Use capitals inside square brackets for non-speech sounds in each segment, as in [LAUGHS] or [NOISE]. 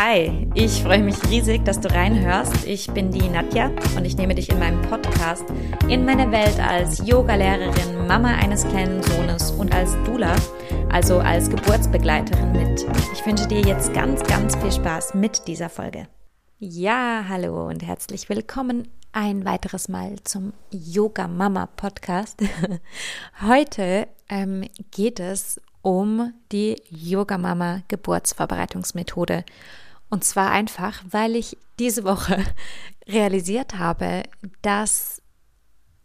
Hi, ich freue mich riesig, dass du reinhörst. Ich bin die Nadja und ich nehme dich in meinem Podcast in meine Welt als Yogalehrerin, Mama eines kleinen Sohnes und als Dula, also als Geburtsbegleiterin mit. Ich wünsche dir jetzt ganz, ganz viel Spaß mit dieser Folge. Ja, hallo und herzlich willkommen ein weiteres Mal zum Yoga Mama Podcast. [LAUGHS] Heute ähm, geht es um die Yoga Mama Geburtsvorbereitungsmethode. Und zwar einfach, weil ich diese Woche [LAUGHS] realisiert habe, dass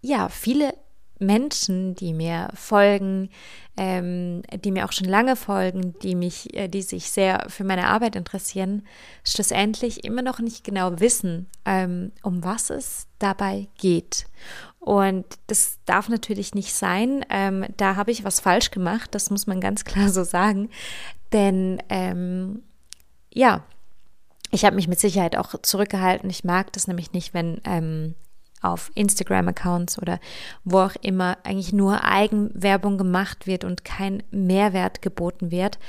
ja viele Menschen, die mir folgen, ähm, die mir auch schon lange folgen, die mich, äh, die sich sehr für meine Arbeit interessieren, schlussendlich immer noch nicht genau wissen, ähm, um was es dabei geht. Und das darf natürlich nicht sein. Ähm, da habe ich was falsch gemacht, das muss man ganz [LAUGHS] klar so sagen. Denn ähm, ja, ich habe mich mit Sicherheit auch zurückgehalten. Ich mag das nämlich nicht, wenn ähm, auf Instagram-Accounts oder wo auch immer eigentlich nur Eigenwerbung gemacht wird und kein Mehrwert geboten wird.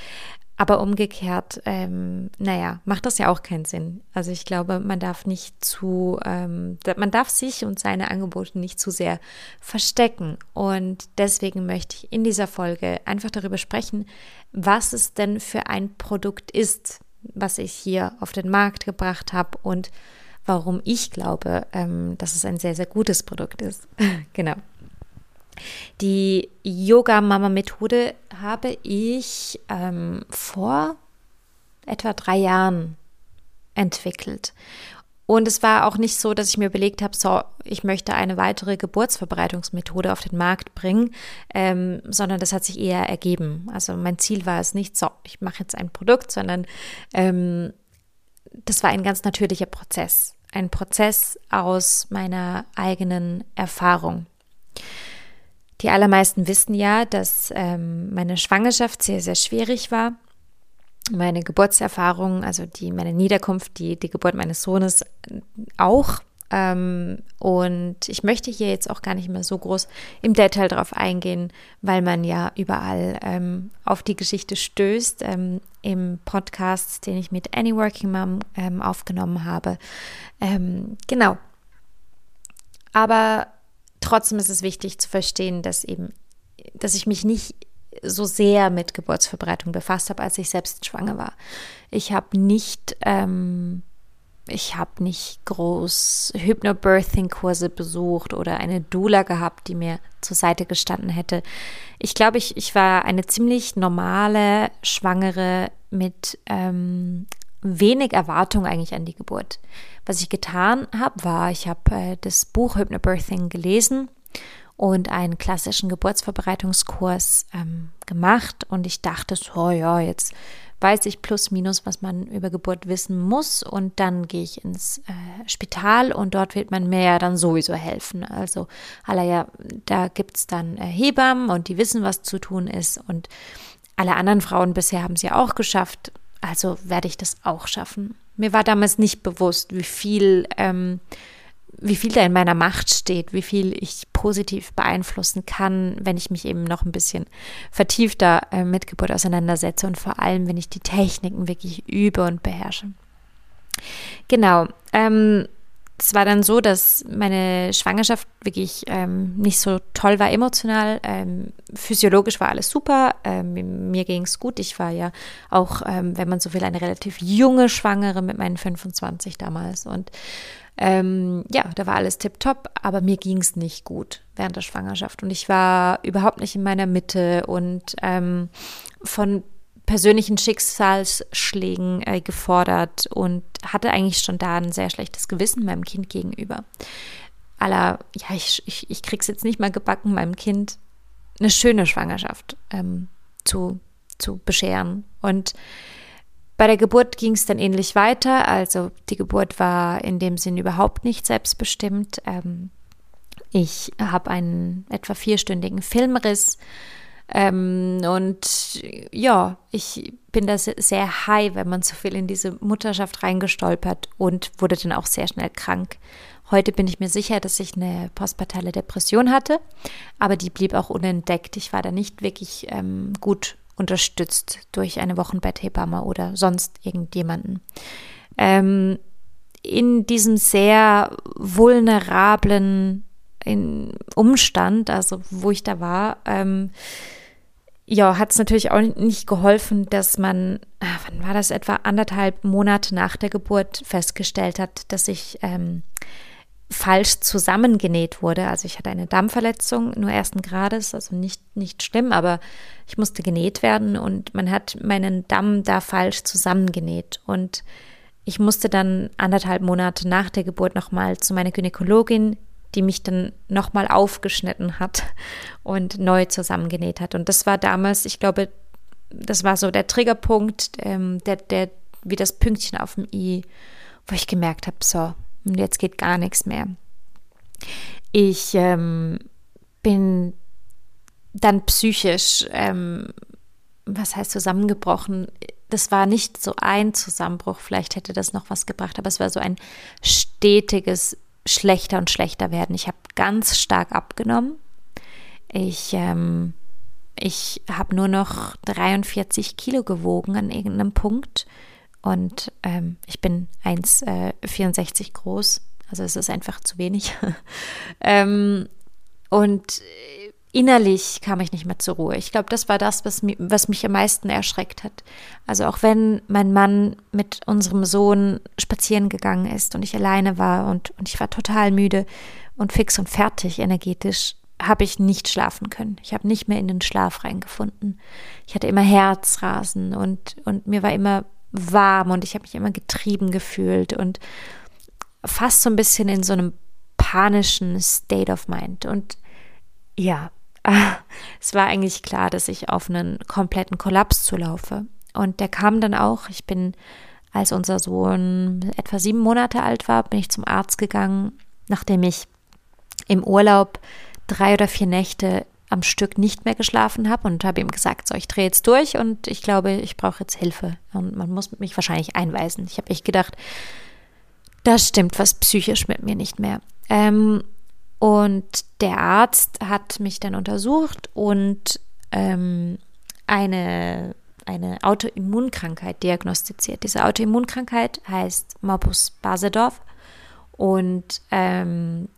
Aber umgekehrt, ähm, naja, macht das ja auch keinen Sinn. Also ich glaube, man darf nicht zu, ähm, man darf sich und seine Angebote nicht zu sehr verstecken. Und deswegen möchte ich in dieser Folge einfach darüber sprechen, was es denn für ein Produkt ist, was ich hier auf den Markt gebracht habe und warum ich glaube, ähm, dass es ein sehr, sehr gutes Produkt ist. [LAUGHS] genau. Die Yoga-Mama-Methode habe ich ähm, vor etwa drei Jahren entwickelt. Und es war auch nicht so, dass ich mir überlegt habe, so, ich möchte eine weitere Geburtsverbreitungsmethode auf den Markt bringen, ähm, sondern das hat sich eher ergeben. Also mein Ziel war es nicht, so, ich mache jetzt ein Produkt, sondern ähm, das war ein ganz natürlicher Prozess. Ein Prozess aus meiner eigenen Erfahrung. Die allermeisten wissen ja, dass ähm, meine Schwangerschaft sehr, sehr schwierig war. Meine Geburtserfahrung, also die, meine Niederkunft, die, die Geburt meines Sohnes auch. Ähm, und ich möchte hier jetzt auch gar nicht mehr so groß im Detail drauf eingehen, weil man ja überall ähm, auf die Geschichte stößt. Ähm, Im Podcast, den ich mit Any Working Mom ähm, aufgenommen habe. Ähm, genau. Aber trotzdem ist es wichtig zu verstehen, dass eben, dass ich mich nicht so sehr mit Geburtsverbreitung befasst habe, als ich selbst schwanger war. Ich habe nicht ähm, ich habe nicht groß Hypnobirthing-Kurse besucht oder eine Doula gehabt, die mir zur Seite gestanden hätte. Ich glaube, ich, ich war eine ziemlich normale Schwangere mit ähm, wenig Erwartung eigentlich an die Geburt. Was ich getan habe, war, ich habe äh, das Buch Hypnobirthing gelesen und einen klassischen Geburtsvorbereitungskurs ähm, gemacht und ich dachte so, ja, jetzt weiß ich plus minus, was man über Geburt wissen muss. Und dann gehe ich ins äh, Spital und dort wird man mir ja dann sowieso helfen. Also, ja, da gibt es dann äh, Hebammen und die wissen, was zu tun ist. Und alle anderen Frauen bisher haben es ja auch geschafft. Also werde ich das auch schaffen. Mir war damals nicht bewusst, wie viel ähm, wie viel da in meiner Macht steht, wie viel ich positiv beeinflussen kann, wenn ich mich eben noch ein bisschen vertiefter äh, mit Geburt auseinandersetze und vor allem, wenn ich die Techniken wirklich übe und beherrsche. Genau. Ähm, es war dann so, dass meine Schwangerschaft wirklich ähm, nicht so toll war emotional. Ähm, physiologisch war alles super. Ähm, mir ging es gut. Ich war ja auch, ähm, wenn man so will, eine relativ junge Schwangere mit meinen 25 damals. Und ähm, ja, da war alles tipptopp, aber mir ging es nicht gut während der Schwangerschaft und ich war überhaupt nicht in meiner Mitte und ähm, von persönlichen Schicksalsschlägen äh, gefordert und hatte eigentlich schon da ein sehr schlechtes Gewissen meinem Kind gegenüber. Aller, ja, ich, ich, ich krieg's jetzt nicht mal gebacken, meinem Kind eine schöne Schwangerschaft ähm, zu, zu bescheren. Und bei der Geburt ging es dann ähnlich weiter. Also die Geburt war in dem Sinn überhaupt nicht selbstbestimmt. Ähm, ich habe einen etwa vierstündigen Filmriss. Ähm, und ja, ich bin da sehr high, wenn man so viel in diese Mutterschaft reingestolpert und wurde dann auch sehr schnell krank. Heute bin ich mir sicher, dass ich eine postpartale Depression hatte, aber die blieb auch unentdeckt. Ich war da nicht wirklich ähm, gut unterstützt durch eine Wochenbetthebamme oder sonst irgendjemanden. Ähm, in diesem sehr vulnerablen Umstand, also wo ich da war, ähm, ja, hat es natürlich auch nicht geholfen, dass man, ah, wann war das, etwa anderthalb Monate nach der Geburt festgestellt hat, dass ich ähm, falsch zusammengenäht wurde. Also ich hatte eine Dammverletzung, nur ersten Grades, also nicht, nicht schlimm, aber ich musste genäht werden und man hat meinen Damm da falsch zusammengenäht. Und ich musste dann anderthalb Monate nach der Geburt nochmal zu meiner Gynäkologin, die mich dann nochmal aufgeschnitten hat und neu zusammengenäht hat. Und das war damals, ich glaube, das war so der Triggerpunkt, ähm, der, der, wie das Pünktchen auf dem i, wo ich gemerkt habe, so, und jetzt geht gar nichts mehr. Ich ähm, bin dann psychisch, ähm, was heißt zusammengebrochen? Das war nicht so ein Zusammenbruch, vielleicht hätte das noch was gebracht, aber es war so ein stetiges schlechter und schlechter werden. Ich habe ganz stark abgenommen. Ich, ähm, ich habe nur noch 43 Kilo gewogen an irgendeinem Punkt und ähm, ich bin 1,64 äh, groß. Also es ist einfach zu wenig. [LAUGHS] ähm, und innerlich kam ich nicht mehr zur Ruhe. Ich glaube, das war das, was, mi was mich am meisten erschreckt hat. Also auch wenn mein Mann mit unserem Sohn spazieren gegangen ist und ich alleine war und, und ich war total müde und fix und fertig energetisch, habe ich nicht schlafen können. Ich habe nicht mehr in den Schlaf reingefunden. Ich hatte immer Herzrasen und, und mir war immer warm und ich habe mich immer getrieben gefühlt und fast so ein bisschen in so einem panischen State of Mind. Und ja, [LAUGHS] es war eigentlich klar, dass ich auf einen kompletten Kollaps zulaufe. Und der kam dann auch. Ich bin, als unser Sohn etwa sieben Monate alt war, bin ich zum Arzt gegangen, nachdem ich im Urlaub drei oder vier Nächte am Stück nicht mehr geschlafen habe und habe ihm gesagt, so, ich drehe jetzt durch und ich glaube, ich brauche jetzt Hilfe. Und man muss mich wahrscheinlich einweisen. Ich habe echt gedacht, das stimmt was psychisch mit mir nicht mehr. Ähm, und der Arzt hat mich dann untersucht und ähm, eine, eine Autoimmunkrankheit diagnostiziert. Diese Autoimmunkrankheit heißt Morbus Basedorf und ähm,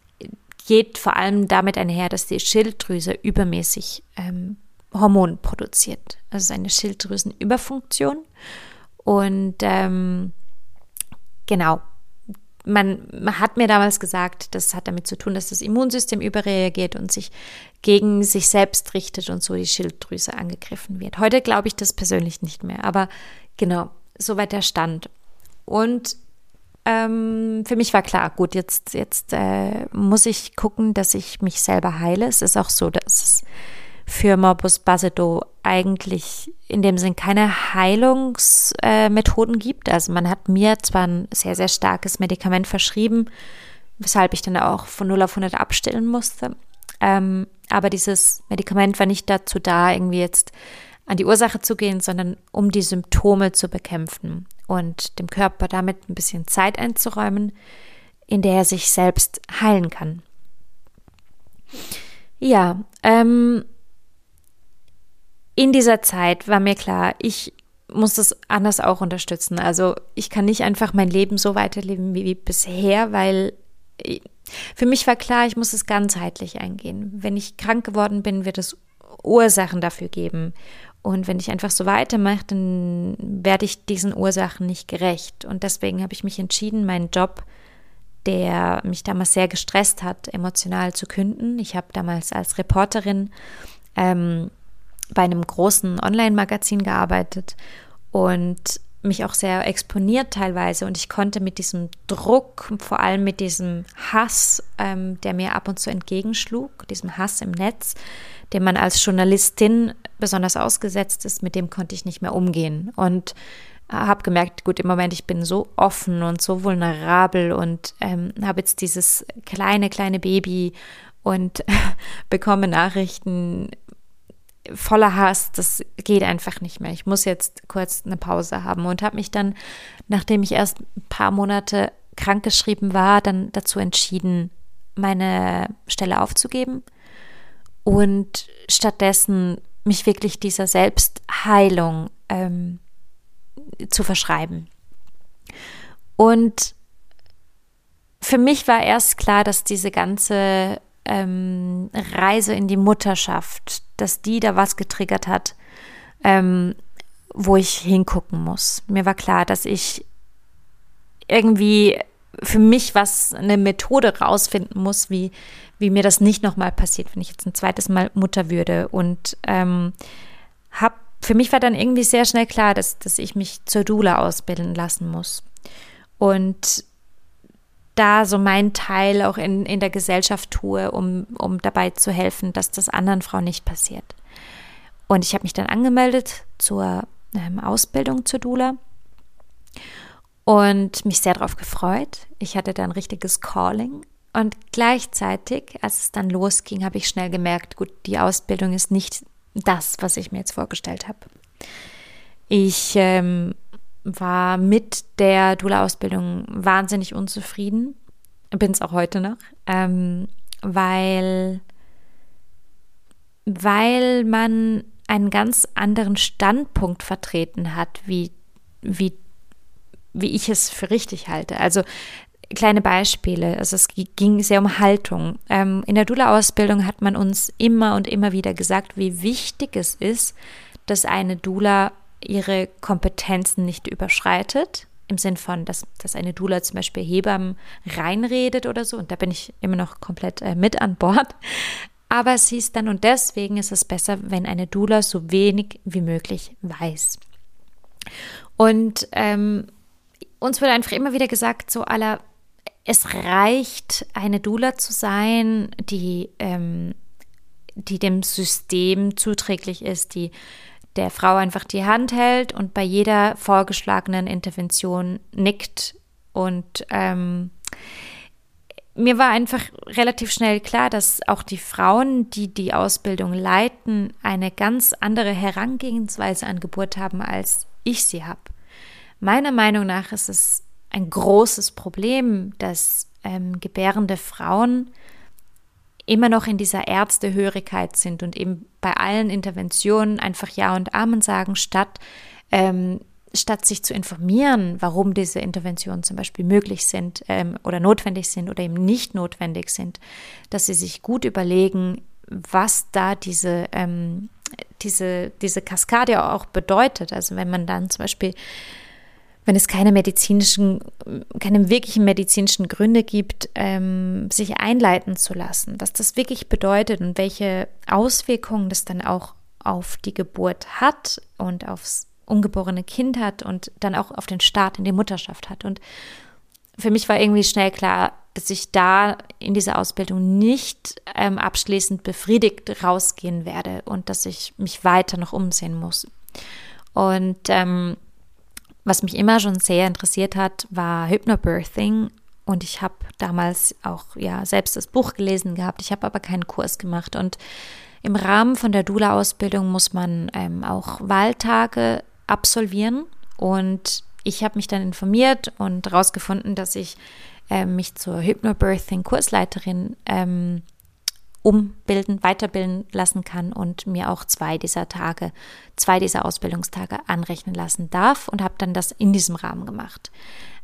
geht vor allem damit einher, dass die Schilddrüse übermäßig ähm, Hormon produziert. Ist eine Schilddrüsenüberfunktion. Und ähm, genau, man, man hat mir damals gesagt, das hat damit zu tun, dass das Immunsystem überreagiert und sich gegen sich selbst richtet und so die Schilddrüse angegriffen wird. Heute glaube ich das persönlich nicht mehr, aber genau, soweit der Stand. Und ähm, für mich war klar, gut, jetzt, jetzt äh, muss ich gucken, dass ich mich selber heile. Es ist auch so, dass es für Morbus Basedow eigentlich in dem Sinn keine Heilungsmethoden äh, gibt. Also man hat mir zwar ein sehr, sehr starkes Medikament verschrieben, weshalb ich dann auch von 0 auf 100 abstellen musste. Ähm, aber dieses Medikament war nicht dazu da, irgendwie jetzt an die Ursache zu gehen, sondern um die Symptome zu bekämpfen und dem Körper damit ein bisschen Zeit einzuräumen, in der er sich selbst heilen kann. Ja, ähm, in dieser Zeit war mir klar, ich muss das anders auch unterstützen. Also ich kann nicht einfach mein Leben so weiterleben wie, wie bisher, weil für mich war klar, ich muss es ganzheitlich eingehen. Wenn ich krank geworden bin, wird es Ursachen dafür geben. Und wenn ich einfach so weitermache, dann werde ich diesen Ursachen nicht gerecht. Und deswegen habe ich mich entschieden, meinen Job, der mich damals sehr gestresst hat, emotional zu künden. Ich habe damals als Reporterin ähm, bei einem großen Online-Magazin gearbeitet und mich auch sehr exponiert teilweise und ich konnte mit diesem Druck, vor allem mit diesem Hass, ähm, der mir ab und zu entgegenschlug, diesem Hass im Netz, dem man als Journalistin besonders ausgesetzt ist, mit dem konnte ich nicht mehr umgehen und habe gemerkt, gut, im Moment, ich bin so offen und so vulnerabel und ähm, habe jetzt dieses kleine, kleine Baby und [LAUGHS] bekomme Nachrichten voller Hass, das geht einfach nicht mehr. Ich muss jetzt kurz eine Pause haben und habe mich dann, nachdem ich erst ein paar Monate krankgeschrieben war, dann dazu entschieden, meine Stelle aufzugeben und stattdessen mich wirklich dieser Selbstheilung ähm, zu verschreiben. Und für mich war erst klar, dass diese ganze ähm, Reise in die Mutterschaft, dass die da was getriggert hat, ähm, wo ich hingucken muss. Mir war klar, dass ich irgendwie für mich was eine Methode rausfinden muss, wie, wie mir das nicht nochmal passiert, wenn ich jetzt ein zweites Mal Mutter würde. Und ähm, hab, für mich war dann irgendwie sehr schnell klar, dass, dass ich mich zur Dula ausbilden lassen muss. Und da so mein Teil auch in, in der Gesellschaft tue, um, um dabei zu helfen, dass das anderen Frauen nicht passiert. Und ich habe mich dann angemeldet zur ähm, Ausbildung zur Dula und mich sehr darauf gefreut. Ich hatte da ein richtiges Calling und gleichzeitig, als es dann losging, habe ich schnell gemerkt, gut, die Ausbildung ist nicht das, was ich mir jetzt vorgestellt habe. Ich ähm, war mit der Dula-Ausbildung wahnsinnig unzufrieden, bin es auch heute noch, ähm, weil, weil man einen ganz anderen Standpunkt vertreten hat, wie, wie wie ich es für richtig halte. Also kleine Beispiele. Also es ging sehr um Haltung. Ähm, in der Dula-Ausbildung hat man uns immer und immer wieder gesagt, wie wichtig es ist, dass eine Dula ihre Kompetenzen nicht überschreitet. Im Sinn von, dass, dass eine Dula zum Beispiel Hebammen reinredet oder so. Und da bin ich immer noch komplett äh, mit an Bord. Aber es hieß dann, und deswegen ist es besser, wenn eine Dula so wenig wie möglich weiß. Und ähm, uns wird einfach immer wieder gesagt, so aller, es reicht, eine Dula zu sein, die, ähm, die dem System zuträglich ist, die der Frau einfach die Hand hält und bei jeder vorgeschlagenen Intervention nickt. Und ähm, mir war einfach relativ schnell klar, dass auch die Frauen, die die Ausbildung leiten, eine ganz andere Herangehensweise an Geburt haben, als ich sie habe. Meiner Meinung nach ist es ein großes Problem, dass ähm, gebärende Frauen immer noch in dieser Ärztehörigkeit sind und eben bei allen Interventionen einfach Ja und Amen sagen, statt, ähm, statt sich zu informieren, warum diese Interventionen zum Beispiel möglich sind ähm, oder notwendig sind oder eben nicht notwendig sind, dass sie sich gut überlegen, was da diese, ähm, diese, diese Kaskade auch bedeutet. Also wenn man dann zum Beispiel wenn es keine medizinischen, keine wirklichen medizinischen Gründe gibt, ähm, sich einleiten zu lassen, was das wirklich bedeutet und welche Auswirkungen das dann auch auf die Geburt hat und aufs ungeborene Kind hat und dann auch auf den Start in die Mutterschaft hat. Und für mich war irgendwie schnell klar, dass ich da in dieser Ausbildung nicht ähm, abschließend befriedigt rausgehen werde und dass ich mich weiter noch umsehen muss. Und ähm, was mich immer schon sehr interessiert hat, war Hypnobirthing. Und ich habe damals auch ja selbst das Buch gelesen gehabt. Ich habe aber keinen Kurs gemacht. Und im Rahmen von der Dula-Ausbildung muss man ähm, auch Wahltage absolvieren. Und ich habe mich dann informiert und herausgefunden, dass ich äh, mich zur Hypnobirthing-Kursleiterin ähm, umbilden, weiterbilden lassen kann und mir auch zwei dieser Tage, zwei dieser Ausbildungstage anrechnen lassen darf und habe dann das in diesem Rahmen gemacht.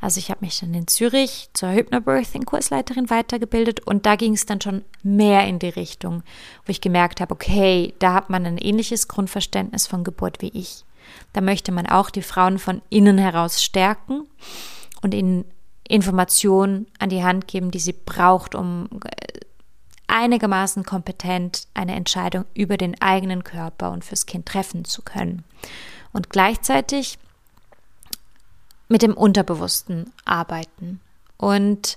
Also ich habe mich dann in Zürich zur Hypnobirthing-Kursleiterin weitergebildet und da ging es dann schon mehr in die Richtung, wo ich gemerkt habe, okay, da hat man ein ähnliches Grundverständnis von Geburt wie ich. Da möchte man auch die Frauen von innen heraus stärken und ihnen Informationen an die Hand geben, die sie braucht, um einigermaßen kompetent eine Entscheidung über den eigenen Körper und fürs Kind treffen zu können. Und gleichzeitig mit dem Unterbewussten arbeiten. Und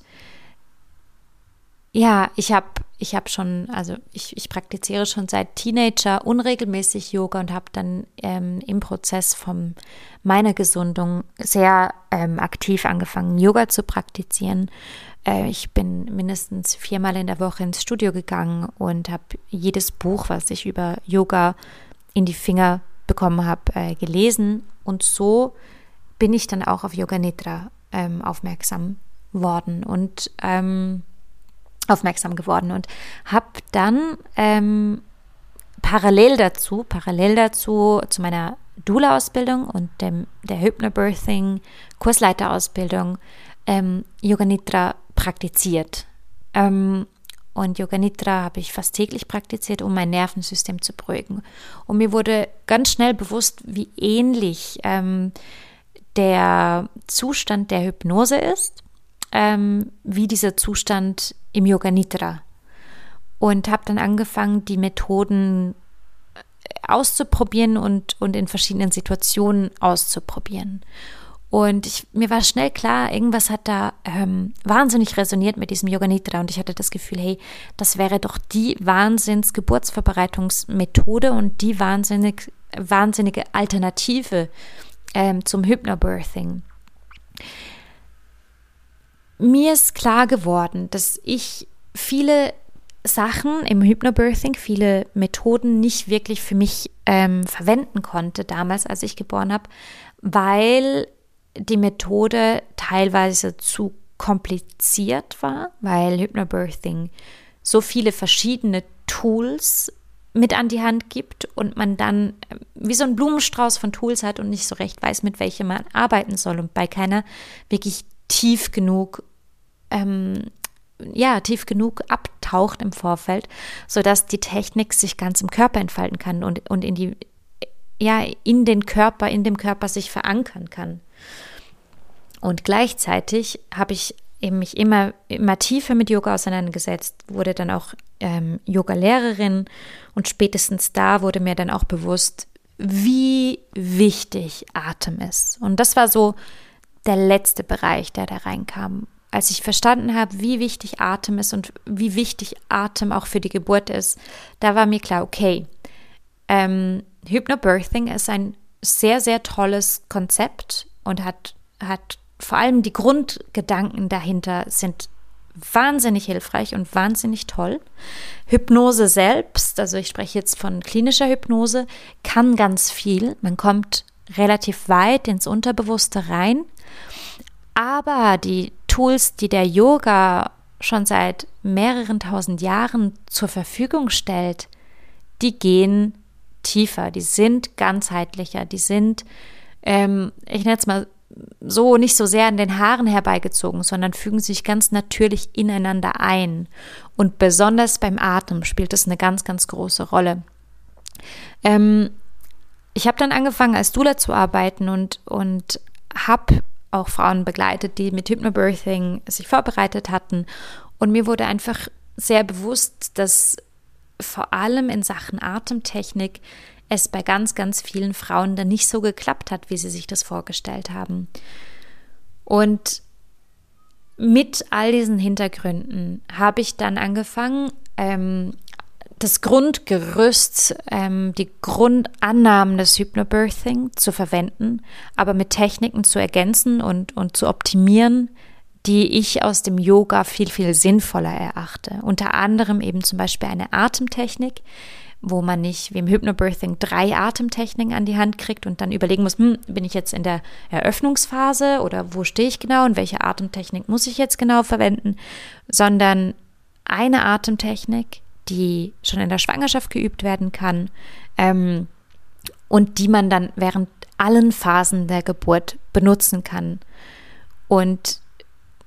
ja, ich habe ich habe schon, also ich, ich praktiziere schon seit Teenager unregelmäßig Yoga und habe dann ähm, im Prozess von meiner Gesundung sehr ähm, aktiv angefangen, Yoga zu praktizieren ich bin mindestens viermal in der Woche ins Studio gegangen und habe jedes Buch, was ich über Yoga in die Finger bekommen habe, äh, gelesen. Und so bin ich dann auch auf Yoga Nidra ähm, aufmerksam worden und ähm, aufmerksam geworden und habe dann ähm, parallel dazu, parallel dazu zu meiner Dula-Ausbildung und dem, der Hypnobirthing Kursleiterausbildung ähm, Yoga Nidra praktiziert. Ähm, und Yoga Nidra habe ich fast täglich praktiziert, um mein Nervensystem zu beruhigen. Und mir wurde ganz schnell bewusst, wie ähnlich ähm, der Zustand der Hypnose ist, ähm, wie dieser Zustand im Yoga Nidra. Und habe dann angefangen, die Methoden äh, auszuprobieren und, und in verschiedenen Situationen auszuprobieren. Und ich, mir war schnell klar, irgendwas hat da ähm, wahnsinnig resoniert mit diesem Yoga Nidra und ich hatte das Gefühl, hey, das wäre doch die Wahnsinns-Geburtsvorbereitungsmethode und die wahnsinnig, wahnsinnige Alternative ähm, zum Hypnobirthing. Mir ist klar geworden, dass ich viele Sachen im Hypnobirthing, viele Methoden nicht wirklich für mich ähm, verwenden konnte damals, als ich geboren habe, weil die Methode teilweise zu kompliziert war, weil Hypnobirthing so viele verschiedene Tools mit an die Hand gibt und man dann äh, wie so ein Blumenstrauß von Tools hat und nicht so recht weiß, mit welchem man arbeiten soll und bei keiner wirklich tief genug, ähm, ja, tief genug abtaucht im Vorfeld, sodass die Technik sich ganz im Körper entfalten kann und, und in die, ja, in den Körper, in dem Körper sich verankern kann. Und gleichzeitig habe ich eben mich immer, immer tiefer mit Yoga auseinandergesetzt, wurde dann auch ähm, Yoga-Lehrerin und spätestens da wurde mir dann auch bewusst, wie wichtig Atem ist. Und das war so der letzte Bereich, der da reinkam. Als ich verstanden habe, wie wichtig Atem ist und wie wichtig Atem auch für die Geburt ist, da war mir klar, okay, ähm, Hypnobirthing ist ein sehr, sehr tolles Konzept und hat, hat vor allem die Grundgedanken dahinter sind wahnsinnig hilfreich und wahnsinnig toll. Hypnose selbst, also ich spreche jetzt von klinischer Hypnose, kann ganz viel. Man kommt relativ weit ins Unterbewusste rein. Aber die Tools, die der Yoga schon seit mehreren tausend Jahren zur Verfügung stellt, die gehen tiefer, die sind ganzheitlicher, die sind, ähm, ich nenne es mal so nicht so sehr an den Haaren herbeigezogen, sondern fügen sich ganz natürlich ineinander ein. Und besonders beim Atem spielt es eine ganz, ganz große Rolle. Ähm, ich habe dann angefangen, als Dula zu arbeiten und, und habe auch Frauen begleitet, die mit Hypnobirthing sich vorbereitet hatten. Und mir wurde einfach sehr bewusst, dass vor allem in Sachen Atemtechnik es bei ganz, ganz vielen Frauen dann nicht so geklappt hat, wie sie sich das vorgestellt haben. Und mit all diesen Hintergründen habe ich dann angefangen, ähm, das Grundgerüst, ähm, die Grundannahmen des Hypnobirthing zu verwenden, aber mit Techniken zu ergänzen und, und zu optimieren, die ich aus dem Yoga viel, viel sinnvoller erachte. Unter anderem eben zum Beispiel eine Atemtechnik, wo man nicht wie im Hypnobirthing drei Atemtechniken an die Hand kriegt und dann überlegen muss, hm, bin ich jetzt in der Eröffnungsphase oder wo stehe ich genau und welche Atemtechnik muss ich jetzt genau verwenden, sondern eine Atemtechnik, die schon in der Schwangerschaft geübt werden kann ähm, und die man dann während allen Phasen der Geburt benutzen kann. Und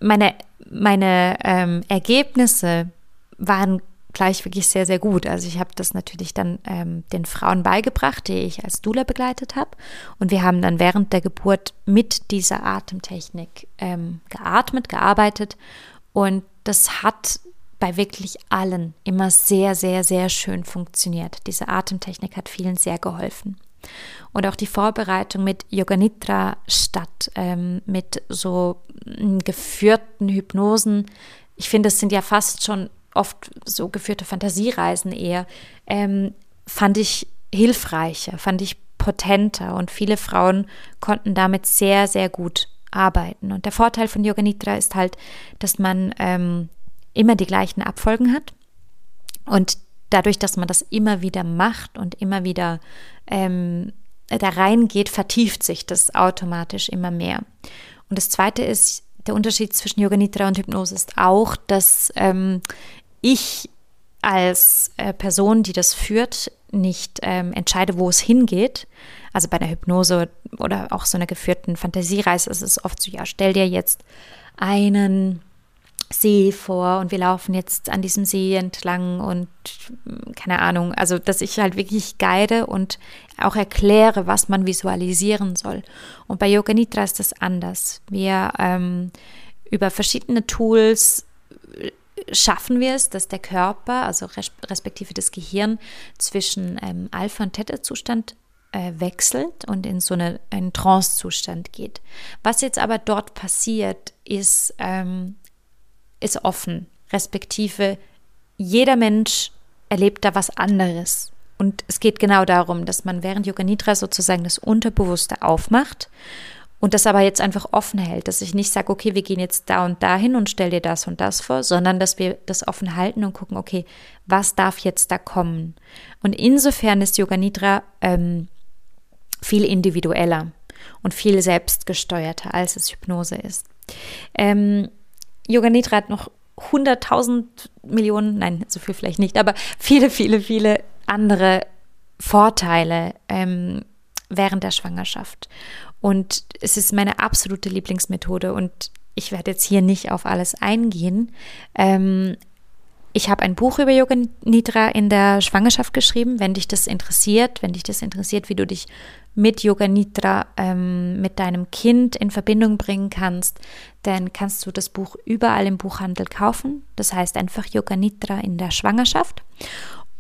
meine, meine ähm, Ergebnisse waren gleich wirklich sehr, sehr gut. Also ich habe das natürlich dann ähm, den Frauen beigebracht, die ich als Dula begleitet habe. Und wir haben dann während der Geburt mit dieser Atemtechnik ähm, geatmet, gearbeitet. Und das hat bei wirklich allen immer sehr, sehr, sehr schön funktioniert. Diese Atemtechnik hat vielen sehr geholfen. Und auch die Vorbereitung mit Yoga Nidra statt ähm, mit so mm, geführten Hypnosen. Ich finde, es sind ja fast schon oft so geführte Fantasiereisen eher, ähm, fand ich hilfreicher, fand ich potenter und viele Frauen konnten damit sehr, sehr gut arbeiten. Und der Vorteil von Yoga Nidra ist halt, dass man ähm, immer die gleichen Abfolgen hat und dadurch, dass man das immer wieder macht und immer wieder ähm, da reingeht, vertieft sich das automatisch immer mehr. Und das Zweite ist, der Unterschied zwischen Yoga Nidra und Hypnose ist auch, dass ähm, ich als äh, Person, die das führt, nicht ähm, entscheide, wo es hingeht, also bei einer Hypnose oder auch so einer geführten Fantasiereise ist es oft so, ja, stell dir jetzt einen See vor und wir laufen jetzt an diesem See entlang und keine Ahnung, also dass ich halt wirklich guide und auch erkläre, was man visualisieren soll. Und bei Yoga Nidra ist das anders. Wir ähm, über verschiedene Tools äh, schaffen wir es, dass der Körper, also respektive das Gehirn, zwischen ähm, Alpha- und Theta-Zustand äh, wechselt und in so eine, einen Trance-Zustand geht. Was jetzt aber dort passiert, ist, ähm, ist offen, respektive jeder Mensch erlebt da was anderes. Und es geht genau darum, dass man während Yoga Nidra sozusagen das Unterbewusste aufmacht und das aber jetzt einfach offen hält, dass ich nicht sage, okay, wir gehen jetzt da und dahin und stell dir das und das vor, sondern dass wir das offen halten und gucken, okay, was darf jetzt da kommen? Und insofern ist Yoga Nidra ähm, viel individueller und viel selbstgesteuerter, als es Hypnose ist. Ähm, Yoga Nidra hat noch 100.000 Millionen, nein, so viel vielleicht nicht, aber viele, viele, viele andere Vorteile ähm, während der Schwangerschaft. Und es ist meine absolute Lieblingsmethode und ich werde jetzt hier nicht auf alles eingehen. Ähm, ich habe ein Buch über Yoga Nidra in der Schwangerschaft geschrieben. Wenn dich das interessiert, wenn dich das interessiert, wie du dich mit Yoga Nidra ähm, mit deinem Kind in Verbindung bringen kannst, dann kannst du das Buch überall im Buchhandel kaufen. Das heißt einfach Yoga Nidra in der Schwangerschaft.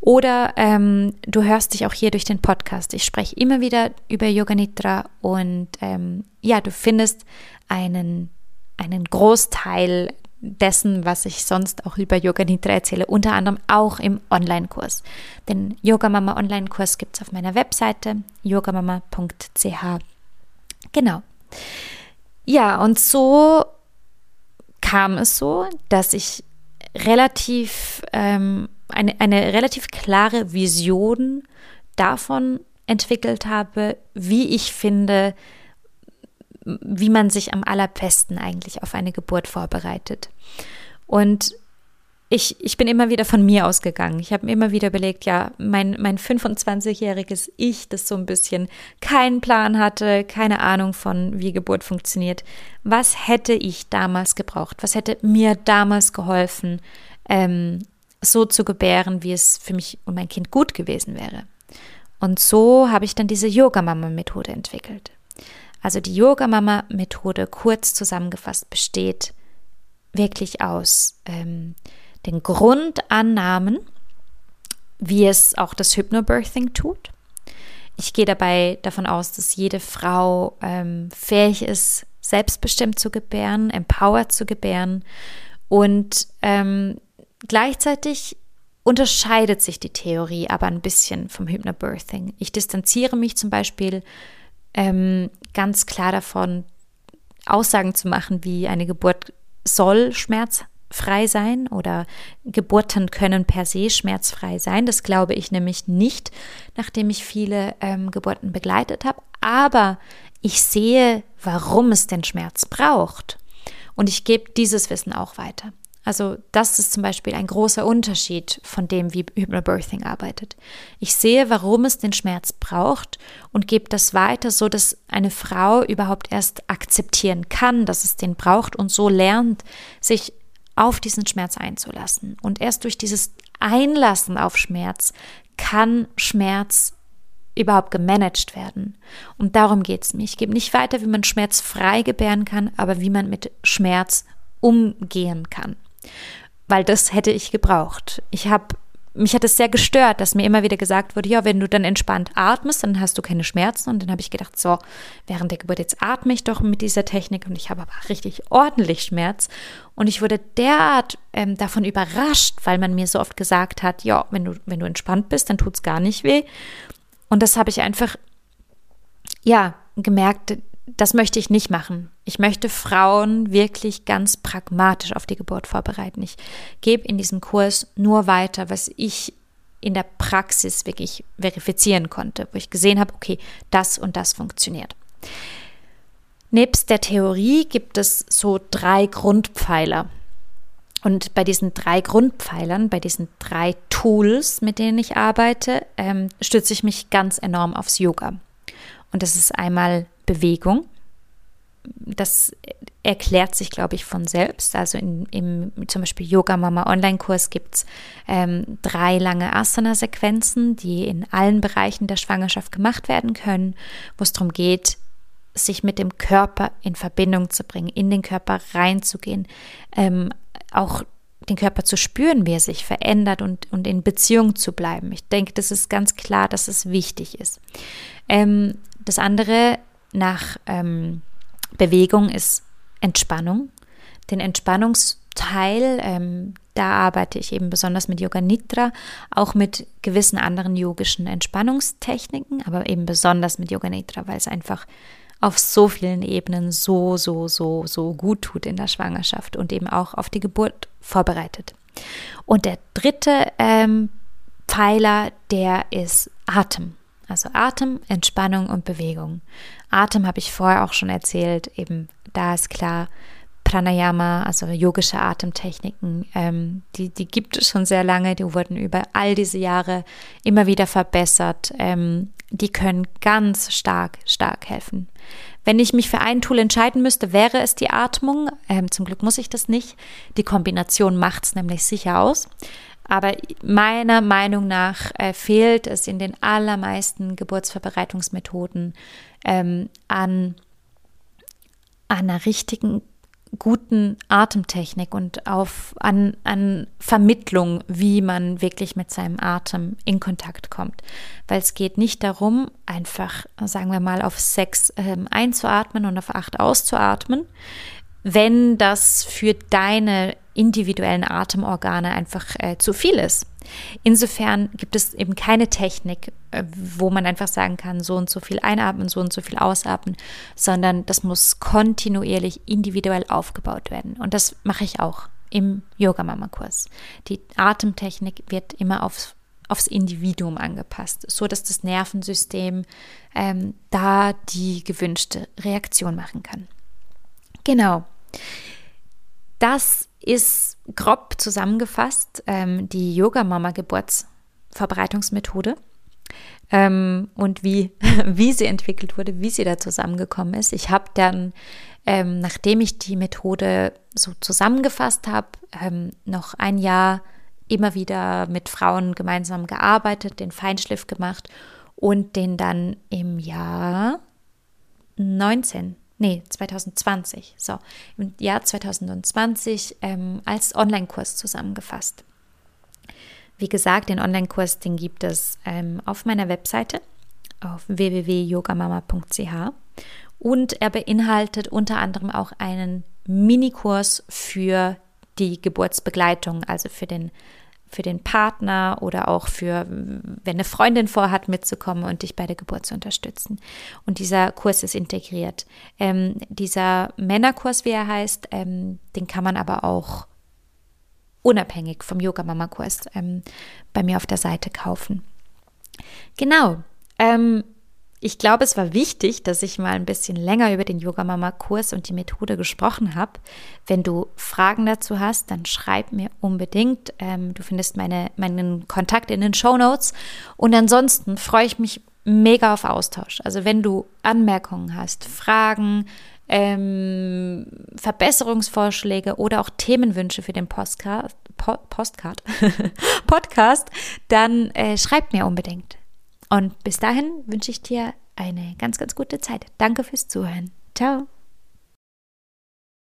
Oder ähm, du hörst dich auch hier durch den Podcast. Ich spreche immer wieder über Yoga Nidra und ähm, ja, du findest einen, einen Großteil dessen, was ich sonst auch über Yoga Nidra erzähle, unter anderem auch im Online-Kurs. Den Yoga Mama Online-Kurs gibt es auf meiner Webseite yogamama.ch. Genau. Ja, und so kam es so, dass ich relativ ähm, eine, eine relativ klare Vision davon entwickelt habe, wie ich finde, wie man sich am allerbesten eigentlich auf eine Geburt vorbereitet. Und ich, ich bin immer wieder von mir ausgegangen. Ich habe mir immer wieder überlegt, ja, mein, mein 25-jähriges Ich, das so ein bisschen keinen Plan hatte, keine Ahnung von, wie Geburt funktioniert. Was hätte ich damals gebraucht? Was hätte mir damals geholfen, ähm, so zu gebären, wie es für mich und mein Kind gut gewesen wäre? Und so habe ich dann diese Yoga-Mama-Methode entwickelt. Also die Yoga-Mama-Methode kurz zusammengefasst besteht wirklich aus ähm, den Grundannahmen, wie es auch das Hypnobirthing tut. Ich gehe dabei davon aus, dass jede Frau ähm, fähig ist, selbstbestimmt zu gebären, empowered zu gebären und ähm, gleichzeitig unterscheidet sich die Theorie aber ein bisschen vom Hypnobirthing. Ich distanziere mich zum Beispiel ähm, ganz klar davon, Aussagen zu machen, wie eine Geburt soll schmerzfrei sein oder Geburten können per se schmerzfrei sein. Das glaube ich nämlich nicht, nachdem ich viele ähm, Geburten begleitet habe. Aber ich sehe, warum es den Schmerz braucht. Und ich gebe dieses Wissen auch weiter. Also das ist zum Beispiel ein großer Unterschied von dem, wie Hypnobirthing arbeitet. Ich sehe, warum es den Schmerz braucht und gebe das weiter, so dass eine Frau überhaupt erst akzeptieren kann, dass es den braucht und so lernt, sich auf diesen Schmerz einzulassen. Und erst durch dieses Einlassen auf Schmerz kann Schmerz überhaupt gemanagt werden. Und darum geht es mir. Ich gebe nicht weiter, wie man Schmerz frei gebären kann, aber wie man mit Schmerz umgehen kann weil das hätte ich gebraucht. Ich habe mich hat es sehr gestört, dass mir immer wieder gesagt wurde, ja, wenn du dann entspannt atmest, dann hast du keine Schmerzen. Und dann habe ich gedacht, so, während der Geburt jetzt atme ich doch mit dieser Technik und ich habe aber richtig ordentlich Schmerz. Und ich wurde derart ähm, davon überrascht, weil man mir so oft gesagt hat, ja, wenn du, wenn du entspannt bist, dann tut es gar nicht weh. Und das habe ich einfach, ja, gemerkt, das möchte ich nicht machen. Ich möchte Frauen wirklich ganz pragmatisch auf die Geburt vorbereiten. Ich gebe in diesem Kurs nur weiter, was ich in der Praxis wirklich verifizieren konnte, wo ich gesehen habe, okay, das und das funktioniert. Nebst der Theorie gibt es so drei Grundpfeiler. und bei diesen drei Grundpfeilern, bei diesen drei Tools, mit denen ich arbeite, ähm, stütze ich mich ganz enorm aufs Yoga. Und das ist einmal Bewegung. Das erklärt sich, glaube ich, von selbst. Also in, im zum Beispiel Yoga Mama Online-Kurs gibt es ähm, drei lange Asana-Sequenzen, die in allen Bereichen der Schwangerschaft gemacht werden können, wo es darum geht, sich mit dem Körper in Verbindung zu bringen, in den Körper reinzugehen, ähm, auch den Körper zu spüren, wie er sich verändert und, und in Beziehung zu bleiben. Ich denke, das ist ganz klar, dass es wichtig ist. Ähm, das andere nach ähm, Bewegung ist Entspannung. Den Entspannungsteil, ähm, da arbeite ich eben besonders mit Yoga Nidra, auch mit gewissen anderen yogischen Entspannungstechniken, aber eben besonders mit Yoga Nidra, weil es einfach auf so vielen Ebenen so, so, so, so gut tut in der Schwangerschaft und eben auch auf die Geburt vorbereitet. Und der dritte ähm, Pfeiler, der ist Atem. Also Atem, Entspannung und Bewegung. Atem habe ich vorher auch schon erzählt, eben da ist klar, Pranayama, also yogische Atemtechniken, ähm, die, die gibt es schon sehr lange, die wurden über all diese Jahre immer wieder verbessert. Ähm, die können ganz stark, stark helfen. Wenn ich mich für ein Tool entscheiden müsste, wäre es die Atmung. Ähm, zum Glück muss ich das nicht. Die Kombination macht es nämlich sicher aus. Aber meiner Meinung nach äh, fehlt es in den allermeisten Geburtsvorbereitungsmethoden ähm, an, an einer richtigen guten Atemtechnik und auf an, an Vermittlung, wie man wirklich mit seinem Atem in Kontakt kommt. Weil es geht nicht darum, einfach, sagen wir mal, auf sechs ähm, einzuatmen und auf acht auszuatmen, wenn das für deine individuellen Atemorgane einfach äh, zu viel ist. Insofern gibt es eben keine Technik, äh, wo man einfach sagen kann, so und so viel einatmen, so und so viel ausatmen, sondern das muss kontinuierlich individuell aufgebaut werden. Und das mache ich auch im Yoga Mama Kurs. Die Atemtechnik wird immer aufs, aufs Individuum angepasst, so dass das Nervensystem ähm, da die gewünschte Reaktion machen kann. Genau. Das ist grob zusammengefasst ähm, die Yoga-Mama-Geburtsverbreitungsmethode ähm, und wie, [LAUGHS] wie sie entwickelt wurde, wie sie da zusammengekommen ist. Ich habe dann, ähm, nachdem ich die Methode so zusammengefasst habe, ähm, noch ein Jahr immer wieder mit Frauen gemeinsam gearbeitet, den Feinschliff gemacht und den dann im Jahr 19 nee, 2020, so, im Jahr 2020 ähm, als Online-Kurs zusammengefasst. Wie gesagt, den Online-Kurs, den gibt es ähm, auf meiner Webseite auf www.yogamama.ch und er beinhaltet unter anderem auch einen Minikurs für die Geburtsbegleitung, also für den für den Partner oder auch für, wenn eine Freundin vorhat, mitzukommen und dich bei der Geburt zu unterstützen. Und dieser Kurs ist integriert. Ähm, dieser Männerkurs, wie er heißt, ähm, den kann man aber auch unabhängig vom Yoga-Mama-Kurs ähm, bei mir auf der Seite kaufen. Genau. Ich glaube, es war wichtig, dass ich mal ein bisschen länger über den Yoga Mama Kurs und die Methode gesprochen habe. Wenn du Fragen dazu hast, dann schreib mir unbedingt. Ähm, du findest meine, meinen Kontakt in den Show Notes. Und ansonsten freue ich mich mega auf Austausch. Also wenn du Anmerkungen hast, Fragen, ähm, Verbesserungsvorschläge oder auch Themenwünsche für den Postcard, po Postcard, [LAUGHS] Podcast, dann äh, schreib mir unbedingt. Und bis dahin wünsche ich dir eine ganz, ganz gute Zeit. Danke fürs Zuhören. Ciao.